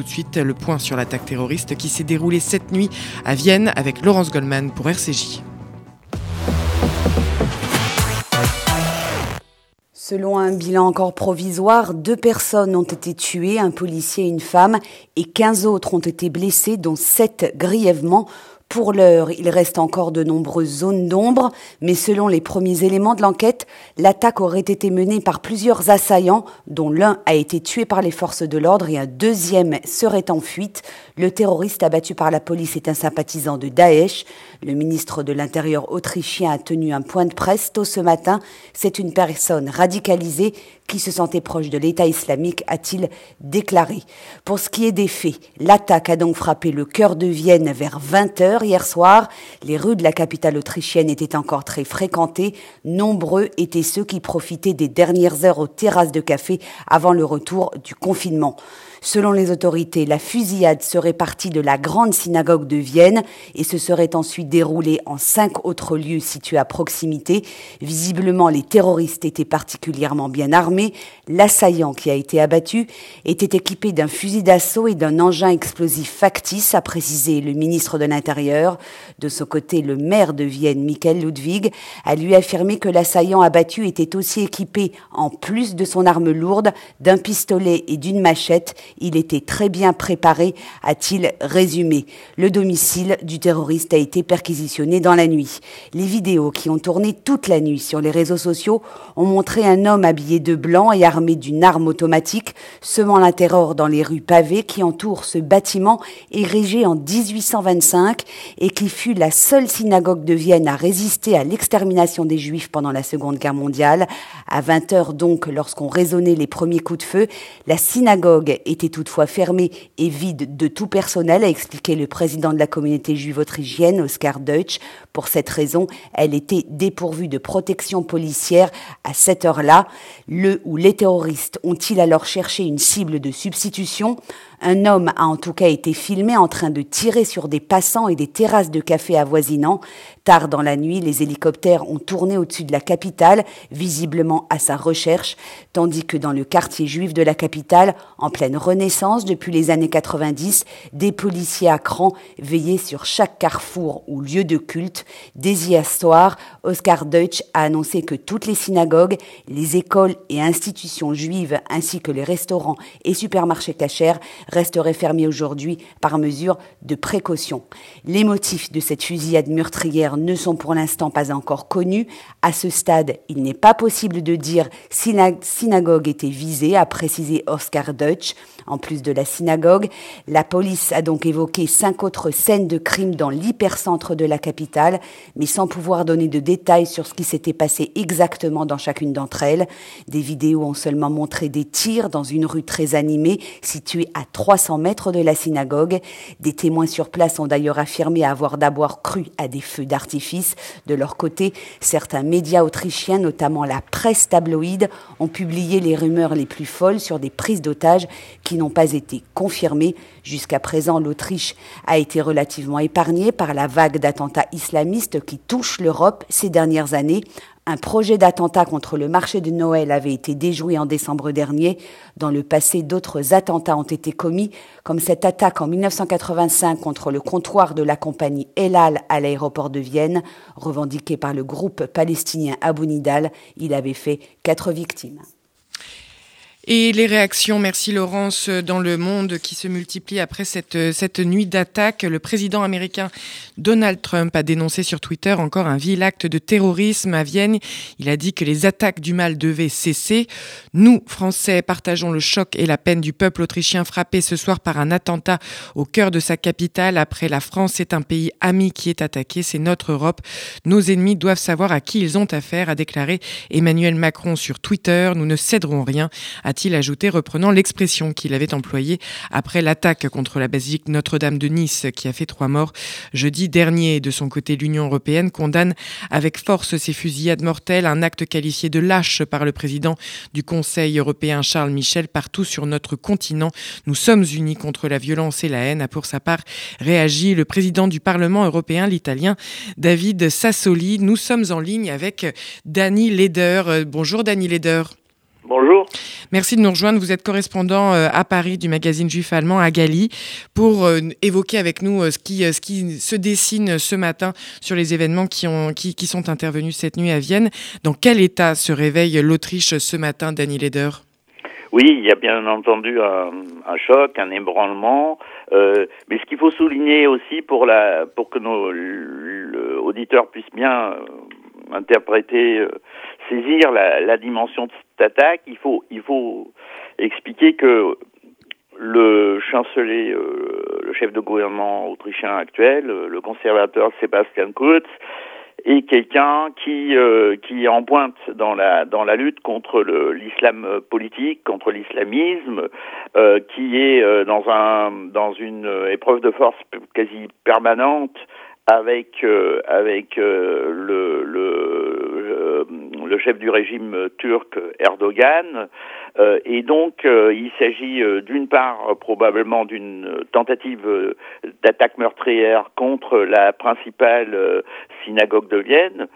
tout de suite le point sur l'attaque terroriste qui s'est déroulée cette nuit à Vienne avec Laurence Goldman pour RCJ. Selon un bilan encore provisoire, deux personnes ont été tuées, un policier et une femme, et 15 autres ont été blessés, dont sept grièvement. Pour l'heure, il reste encore de nombreuses zones d'ombre, mais selon les premiers éléments de l'enquête, l'attaque aurait été menée par plusieurs assaillants, dont l'un a été tué par les forces de l'ordre et un deuxième serait en fuite. Le terroriste abattu par la police est un sympathisant de Daesh. Le ministre de l'Intérieur autrichien a tenu un point de presse tôt ce matin. C'est une personne radicalisée qui se sentait proche de l'État islamique, a-t-il déclaré. Pour ce qui est des faits, l'attaque a donc frappé le cœur de Vienne vers 20 hier soir. Les rues de la capitale autrichienne étaient encore très fréquentées. Nombreux étaient ceux qui profitaient des dernières heures aux terrasses de café avant le retour du confinement. Selon les autorités, la fusillade serait partie de la grande synagogue de Vienne et se serait ensuite déroulée en cinq autres lieux situés à proximité. Visiblement, les terroristes étaient particulièrement bien armés. L'assaillant qui a été abattu était équipé d'un fusil d'assaut et d'un engin explosif factice, a précisé le ministre de l'Intérieur. De son côté, le maire de Vienne, Michael Ludwig, a lui affirmé que l'assaillant abattu était aussi équipé, en plus de son arme lourde, d'un pistolet et d'une machette il était très bien préparé, a-t-il résumé. Le domicile du terroriste a été perquisitionné dans la nuit. Les vidéos qui ont tourné toute la nuit sur les réseaux sociaux ont montré un homme habillé de blanc et armé d'une arme automatique, semant la terreur dans les rues pavées qui entourent ce bâtiment érigé en 1825 et qui fut la seule synagogue de Vienne à résister à l'extermination des Juifs pendant la Seconde Guerre mondiale. À 20 heures donc, lorsqu'on résonnait les premiers coups de feu, la synagogue est était toutefois fermée et vide de tout personnel, a expliqué le président de la communauté juive autrichienne, Oscar Deutsch. Pour cette raison, elle était dépourvue de protection policière à cette heure-là. Le ou les terroristes ont-ils alors cherché une cible de substitution? Un homme a en tout cas été filmé en train de tirer sur des passants et des terrasses de café avoisinants. Tard dans la nuit, les hélicoptères ont tourné au-dessus de la capitale, visiblement à sa recherche, tandis que dans le quartier juif de la capitale, en pleine renaissance depuis les années 90, des policiers à cran veillaient sur chaque carrefour ou lieu de culte. Dès hier soir, Oscar Deutsch a annoncé que toutes les synagogues, les écoles et institutions juives, ainsi que les restaurants et supermarchés cachers, resterait fermé aujourd'hui par mesure de précaution. Les motifs de cette fusillade meurtrière ne sont pour l'instant pas encore connus. À ce stade, il n'est pas possible de dire si la synagogue était visée, a précisé Oscar Deutsch. En plus de la synagogue, la police a donc évoqué cinq autres scènes de crimes dans l'hypercentre de la capitale, mais sans pouvoir donner de détails sur ce qui s'était passé exactement dans chacune d'entre elles. Des vidéos ont seulement montré des tirs dans une rue très animée située à 300 mètres de la synagogue. Des témoins sur place ont d'ailleurs affirmé avoir d'abord cru à des feux d'artifice. De leur côté, certains médias autrichiens, notamment la presse tabloïde, ont publié les rumeurs les plus folles sur des prises d'otages qui n'ont pas été confirmées. Jusqu'à présent, l'Autriche a été relativement épargnée par la vague d'attentats islamistes qui touche l'Europe ces dernières années. Un projet d'attentat contre le marché de Noël avait été déjoué en décembre dernier. Dans le passé, d'autres attentats ont été commis, comme cette attaque en 1985 contre le comptoir de la compagnie Elal à l'aéroport de Vienne, revendiquée par le groupe palestinien Abu Nidal. Il avait fait quatre victimes. Et les réactions, merci Laurence, dans le monde qui se multiplient après cette, cette nuit d'attaque. Le président américain Donald Trump a dénoncé sur Twitter encore un vil acte de terrorisme à Vienne. Il a dit que les attaques du mal devaient cesser. Nous, Français, partageons le choc et la peine du peuple autrichien frappé ce soir par un attentat au cœur de sa capitale. Après la France, c'est un pays ami qui est attaqué, c'est notre Europe. Nos ennemis doivent savoir à qui ils ont affaire, a déclaré Emmanuel Macron sur Twitter. Nous ne céderons rien a-t-il ajouté, reprenant l'expression qu'il avait employée après l'attaque contre la basilique Notre-Dame de Nice qui a fait trois morts jeudi dernier. De son côté, l'Union européenne condamne avec force ces fusillades mortelles, un acte qualifié de lâche par le président du Conseil européen Charles Michel partout sur notre continent. Nous sommes unis contre la violence et la haine, a pour sa part réagi le président du Parlement européen, l'italien David Sassoli. Nous sommes en ligne avec Dany Leder. Bonjour Dany Leder. Bonjour. Merci de nous rejoindre. Vous êtes correspondant à Paris du magazine juif allemand à Gali pour évoquer avec nous ce qui, ce qui se dessine ce matin sur les événements qui, ont, qui, qui sont intervenus cette nuit à Vienne. Dans quel état se réveille l'Autriche ce matin, Danny Leder oui, il y a bien entendu un, un choc, un ébranlement, euh, mais ce qu'il faut souligner aussi pour la pour que nos auditeurs puissent bien euh, interpréter, euh, saisir la, la, dimension attaque, il faut expliquer que le chancelier, euh, le chef de gouvernement autrichien actuel, le conservateur Sebastian Kurz, et quelqu'un qui euh, qui est en pointe dans la dans la lutte contre l'islam politique, contre l'islamisme, euh, qui est euh, dans un dans une épreuve de force quasi permanente avec avec le, le chef du régime turc Erdogan. Euh, et donc, euh, il s'agit euh, d'une part probablement d'une tentative d'attaque meurtrière contre la principale synagogue de Vienne,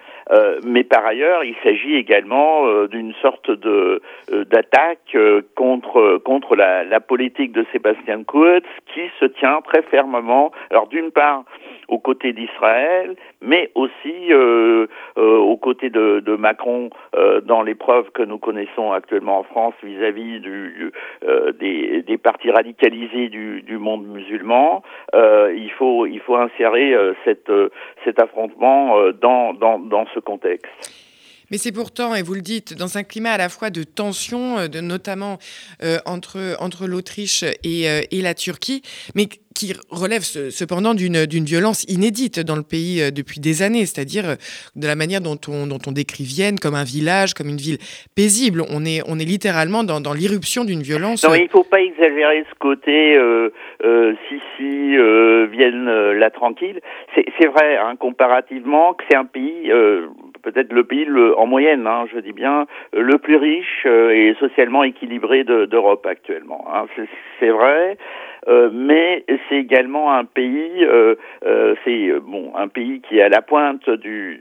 mais par ailleurs, il s'agit également d'une sorte de d'attaque contre contre la, la, politique de Sébastien Kurz, qui se tient très fermement. Alors d'une part aux côtés d'Israël, mais aussi euh, euh, aux côtés de, de Macron euh, dans l'épreuve que nous connaissons actuellement en France vis-à-vis du, euh, des, des partis radicalisés du, du monde musulman. Euh, il faut il faut insérer cette, cet affrontement dans, dans, dans ce contexte. Mais c'est pourtant, et vous le dites, dans un climat à la fois de tension, de, notamment euh, entre, entre l'Autriche et, euh, et, la Turquie, mais qui relève cependant d'une violence inédite dans le pays euh, depuis des années, c'est-à-dire de la manière dont on, dont on décrit Vienne comme un village, comme une ville paisible. On est, on est littéralement dans, dans l'irruption d'une violence. Non, il ne faut pas exagérer ce côté euh, euh, si, si, euh, Vienne la tranquille. C'est vrai, hein, comparativement, que c'est un pays peut-être le pays le, en moyenne, hein, je dis bien, le plus riche et socialement équilibré d'Europe actuellement. Hein. C'est vrai. Euh, mais c'est également un pays, euh, euh, c'est bon, un pays qui est à la pointe du,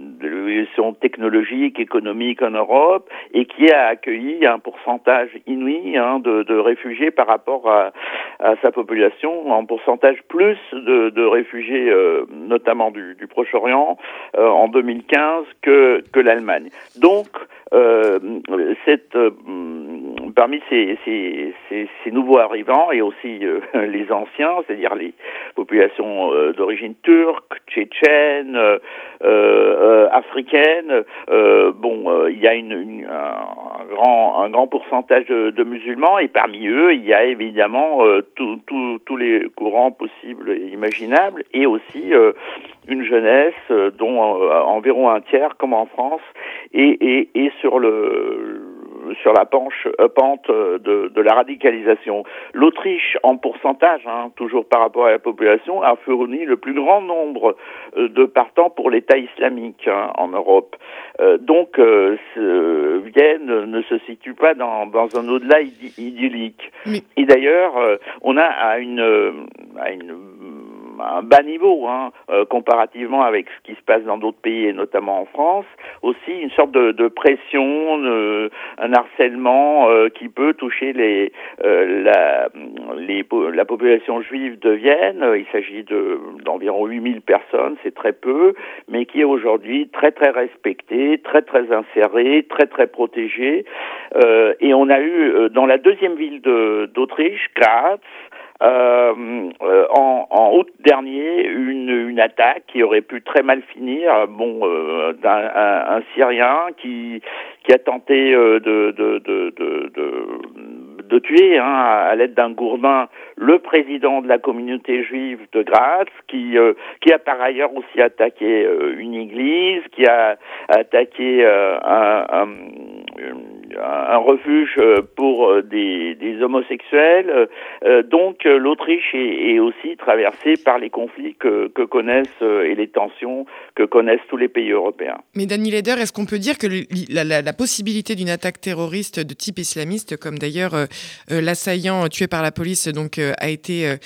de l'évolution technologique, économique en Europe, et qui a accueilli un pourcentage inouï hein, de, de, réfugiés par rapport à, à, sa population, en pourcentage plus de, de réfugiés, notamment du, du Proche-Orient, en 2015 que, que l'Allemagne. Donc, cette parmi ces, nouveaux arrivants et aussi euh, les anciens, c'est-à-dire les populations euh, d'origine turque, tchétchène, euh, africaine, bon, il y a un, grand, un grand pourcentage de, de, musulmans et parmi eux, il y a évidemment tous les courants possibles et imaginables et aussi une jeunesse dont environ un tiers, comme en France, et, et, et sur le sur la penche, euh, pente euh, de, de, la radicalisation. L'Autriche, en pourcentage, hein, toujours par rapport à la population, a fourni le plus grand nombre euh, de partants pour l'État islamique hein, en Europe. donc, Vienne ne se situe pas dans, dans un au-delà idyllique. Et d'ailleurs, on a à une, à une un bas niveau hein, euh, comparativement avec ce qui se passe dans d'autres pays et notamment en France. Aussi une sorte de, de pression, de, un harcèlement euh, qui peut toucher les, euh, la, les, la population juive de Vienne. Il s'agit de d'environ 8000 personnes, c'est très peu, mais qui est aujourd'hui très très respectée, très très insérée, très très protégée. et on a eu dans la deuxième ville d'Autriche, Graz, euh, euh, en, en, août dernier une, une, attaque qui aurait pu très mal finir. Bon, euh, d'un un, un, Syrien qui qui a tenté euh, de, de, de, de, de tuer hein, à l'aide d'un gourdin le président de la communauté juive de Graz, qui qui a par ailleurs aussi attaqué une église, qui a attaqué un, un un refuge euh, pour euh, des, des homosexuels. Euh, donc l'Autriche est, est, aussi traversée par les conflits que, que connaissent et les tensions que connaissent tous les pays européens. Mais Dany Leder, est-ce qu'on peut dire que la, la, la possibilité d'une attaque terroriste de type islamiste, comme d'ailleurs l'assaillant tué par la police donc a été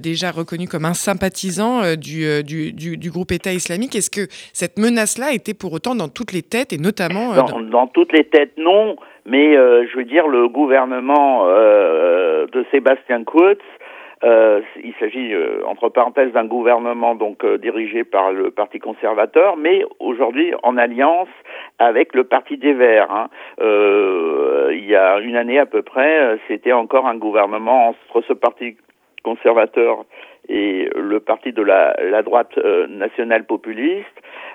déjà reconnu comme un sympathisant du, du, du, du, groupe État islamique, est-ce que cette menace-là était pour autant dans toutes les têtes et notamment dans... dans toutes les têtes, non mais je veux dire le gouvernement de Sébastien Kurz euh, il s'agit, euh, entre parenthèses, d'un gouvernement donc euh, dirigé par le Parti conservateur, mais aujourd'hui en alliance avec le Parti des Verts. Hein. il y a une année à peu près, c'était encore un gouvernement entre ce Parti conservateur et le parti de la, la droite nationale populiste.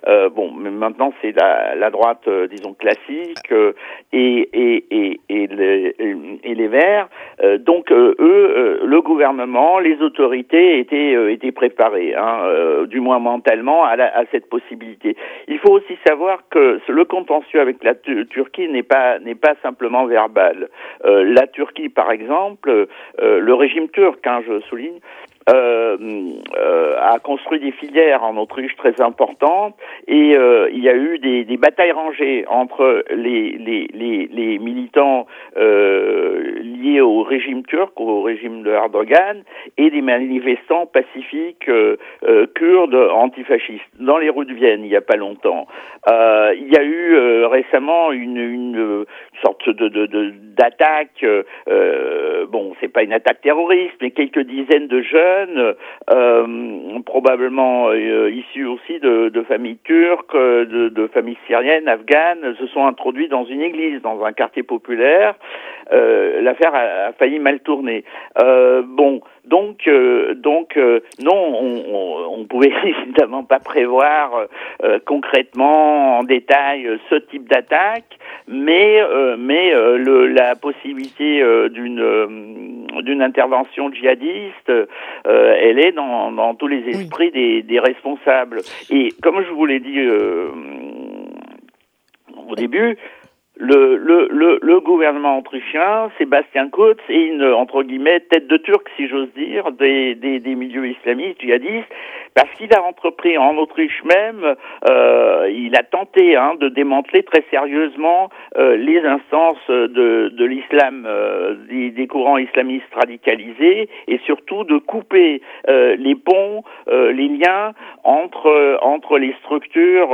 Euh, bon, mais maintenant c'est la, la, droite, euh, disons classique, euh, et, et, et, et, les, et les Verts. Euh, donc eux, le gouvernement, les autorités étaient étaient préparés, hein, du moins mentalement, à, la, à, cette possibilité. Il faut aussi savoir que le contentieux avec la Turquie n'est pas n'est pas simplement verbal. la Turquie, par exemple, le régime turc, hein, je souligne, euh, euh, a construit des filières en Autriche très importantes et euh, il y a eu des, des, batailles rangées entre les, les, les, les militants euh, liés au régime turc, au régime de Erdogan, et des manifestants pacifiques euh, kurdes antifascistes dans les rues de Vienne il n'y a pas longtemps. il y a eu récemment une, une sorte de, de, bon, c'est pas une attaque terroriste, mais quelques dizaines de jeunes euh, probablement euh, issus aussi de, familles turques, de, de, familles syriennes, afghanes, se sont introduits dans une église, dans un quartier populaire. Euh, L'affaire a, failli mal tourner. Euh, bon, donc, euh, donc non, on, on, pouvait évidemment pas prévoir concrètement en détail ce type d'attaque, mais mais le, la possibilité d'une d'une intervention djihadiste, euh, elle est dans, dans, tous les esprits des, des, responsables. Et comme je vous l'ai dit euh, au début, le, le, le, le, gouvernement autrichien, Sébastien Kurz, est une, entre guillemets, tête de turc, si j'ose dire, des, des, des milieux islamistes, djihadistes, parce qu'il a entrepris en Autriche même, euh, il a tenté hein, de démanteler très sérieusement euh, les instances de, de l'islam, euh, des, des, courants islamistes radicalisés, et surtout de couper euh, les ponts, euh, les liens entre, entre les structures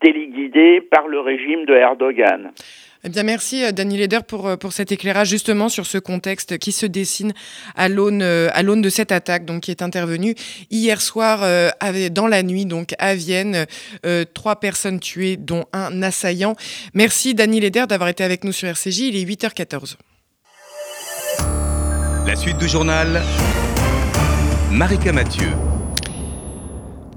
téléguidées par le régime de Erdogan. Eh bien, merci euh, Dany Leder pour, euh, pour cet éclairage justement sur ce contexte qui se dessine à l'aune euh, de cette attaque donc qui est intervenue hier soir dans la nuit donc à Vienne trois personnes tuées dont un assaillant. Merci Dany Leder d'avoir été avec nous sur RCJ. Il est 8h14. La suite du journal Marika Mathieu.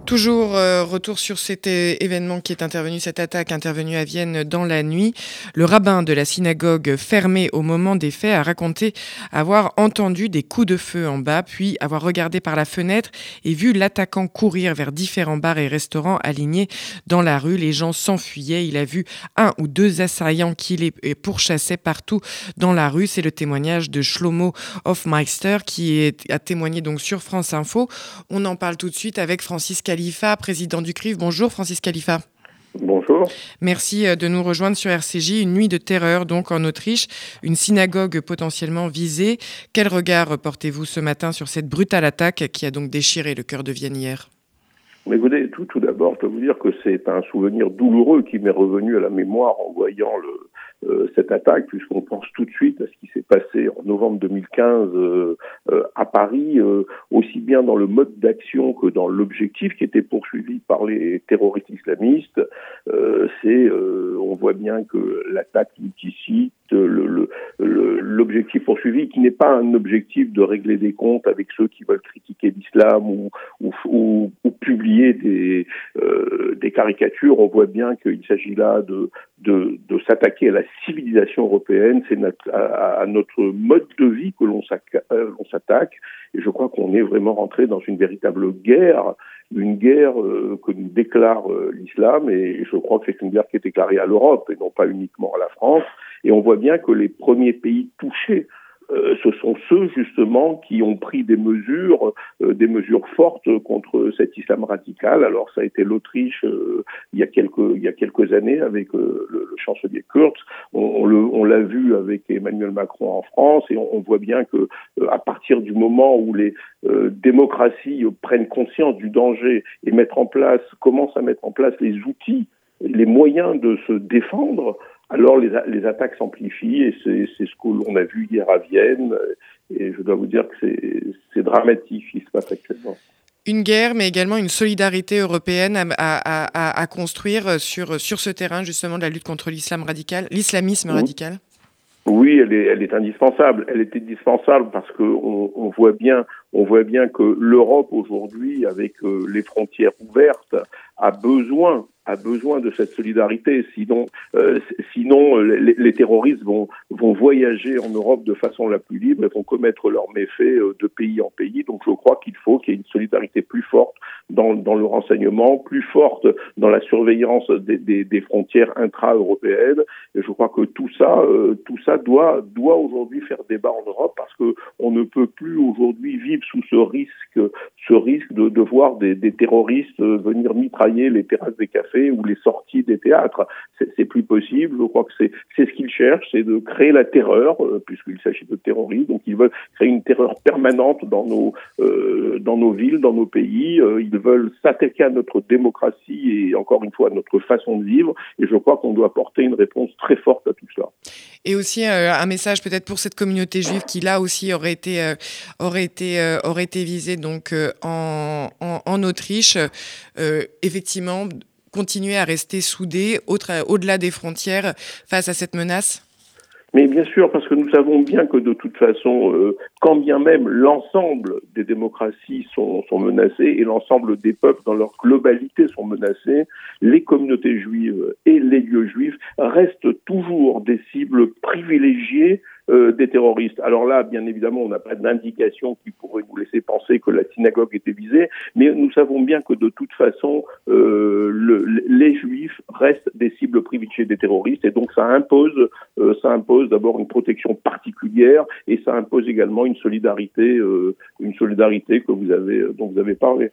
Toujours euh, retour sur cet événement qui est intervenu, cette attaque intervenue à Vienne dans la nuit. Le rabbin de la synagogue fermée au moment des faits a raconté avoir entendu des coups de feu en bas, puis avoir regardé par la fenêtre et vu l'attaquant courir vers différents bars et restaurants alignés dans la rue. Les gens s'enfuyaient. Il a vu un ou deux assaillants qui les pourchassaient partout dans la rue. C'est le témoignage de Shlomo Hofmeister qui a témoigné donc sur France Info. On en parle tout de suite avec Francis Khalifa, président du CRIF. Bonjour Francis Khalifa. Bonjour. Merci euh, de nous rejoindre sur RCJ. Une nuit de terreur donc en Autriche, une synagogue potentiellement visée. Quel regard portez-vous ce matin sur cette brutale attaque qui a donc déchiré le cœur de Vienne hier? Écoutez, tout, tout d'abord, je peux vous dire que c'est un souvenir douloureux qui m'est revenu à la mémoire en voyant le, cette attaque, puisqu'on pense tout de suite à ce qui s'est passé en novembre 2015 euh, euh, à Paris, aussi bien dans le mode d'action que dans l'objectif qui était poursuivi par les terroristes islamistes. c'est, on voit bien que l'attaque multisite, l'objectif poursuivi, qui n'est pas un objectif de régler des comptes avec ceux qui veulent critiquer l'islam ou, ou, ou, publier des, des caricatures, on voit bien qu'il s'agit là de, de, de s'attaquer à la civilisation européenne, c'est à, notre mode de vie que euh, l'on s'attaque. Et je crois qu'on est vraiment rentré dans une véritable guerre, une guerre euh, que nous déclare euh, l'islam. Et je crois que c'est une guerre qui est déclarée à l'Europe et non pas uniquement à la France. Et on voit bien que les premiers pays touchés euh, ce sont ceux justement qui ont pris des mesures, euh, des mesures fortes contre cet islam radical. Alors ça a été l'Autriche euh, il y a quelques il y a quelques années avec le, le, chancelier Kurz. On, on l'a vu avec Emmanuel Macron en France et on, on voit bien que à partir du moment où les démocraties prennent conscience du danger et mettent en place commencent à mettre en place les outils, les moyens de se défendre alors les, les attaques s'amplifient et c'est ce que l'on a vu hier à Vienne. Et je dois vous dire que c'est dramatique ce qui se passe actuellement une guerre, mais également une solidarité européenne à, à, construire sur, sur ce terrain justement de la lutte contre l'islam radical, l'islamisme radical oui, elle est, elle est indispensable. Elle est indispensable parce que on, on voit bien, on voit bien que l'Europe aujourd'hui, avec euh, les frontières ouvertes, a besoin a besoin de cette solidarité. Sinon, euh, sinon euh, les, les, terroristes vont, vont voyager en Europe de façon la plus libre et vont commettre leurs méfaits euh, de pays en pays. Donc, je crois qu'il faut qu'il y ait une solidarité plus forte dans, dans le renseignement, plus forte dans la surveillance des, des, des frontières intra-européennes. Et je crois que tout ça, euh, tout ça doit, doit aujourd'hui faire débat en Europe parce que on ne peut plus aujourd'hui vivre sous ce risque, ce risque de, de voir des, des terroristes venir mitrailler les terrasses des cafés ou les sorties des théâtres. C'est plus possible. Je crois que c'est ce qu'ils cherchent, c'est de créer la terreur, euh, puisqu'il s'agit de terrorisme. Donc ils veulent créer une terreur permanente dans nos euh, dans nos villes, dans nos pays. Euh, ils veulent s'attaquer à notre démocratie et encore une fois à notre façon de vivre. Et je crois qu'on doit apporter une réponse très forte à tout cela. Et aussi un message peut-être pour cette communauté juive qui là aussi aurait été aurait été aurait été visée donc en, en, en Autriche. effectivement continuer à rester soudés au-delà des frontières face à cette menace? Mais bien sûr, parce que nous savons bien que de toute façon, euh, quand bien même l'ensemble des démocraties sont, sont menacées et l'ensemble des peuples dans leur globalité sont menacés, les communautés juives et les lieux juifs restent toujours des cibles privilégiées euh, des terroristes. Alors là, bien évidemment, on n'a pas d'indication qui pourrait nous laisser penser que la synagogue était visée, mais nous savons bien que de toute façon, euh, le, les juifs restent des cibles privilégiées des terroristes, et donc ça impose, euh, ça impose d'abord une protection particulière, et ça impose également une solidarité, euh, une solidarité que vous avez, dont vous avez parlé.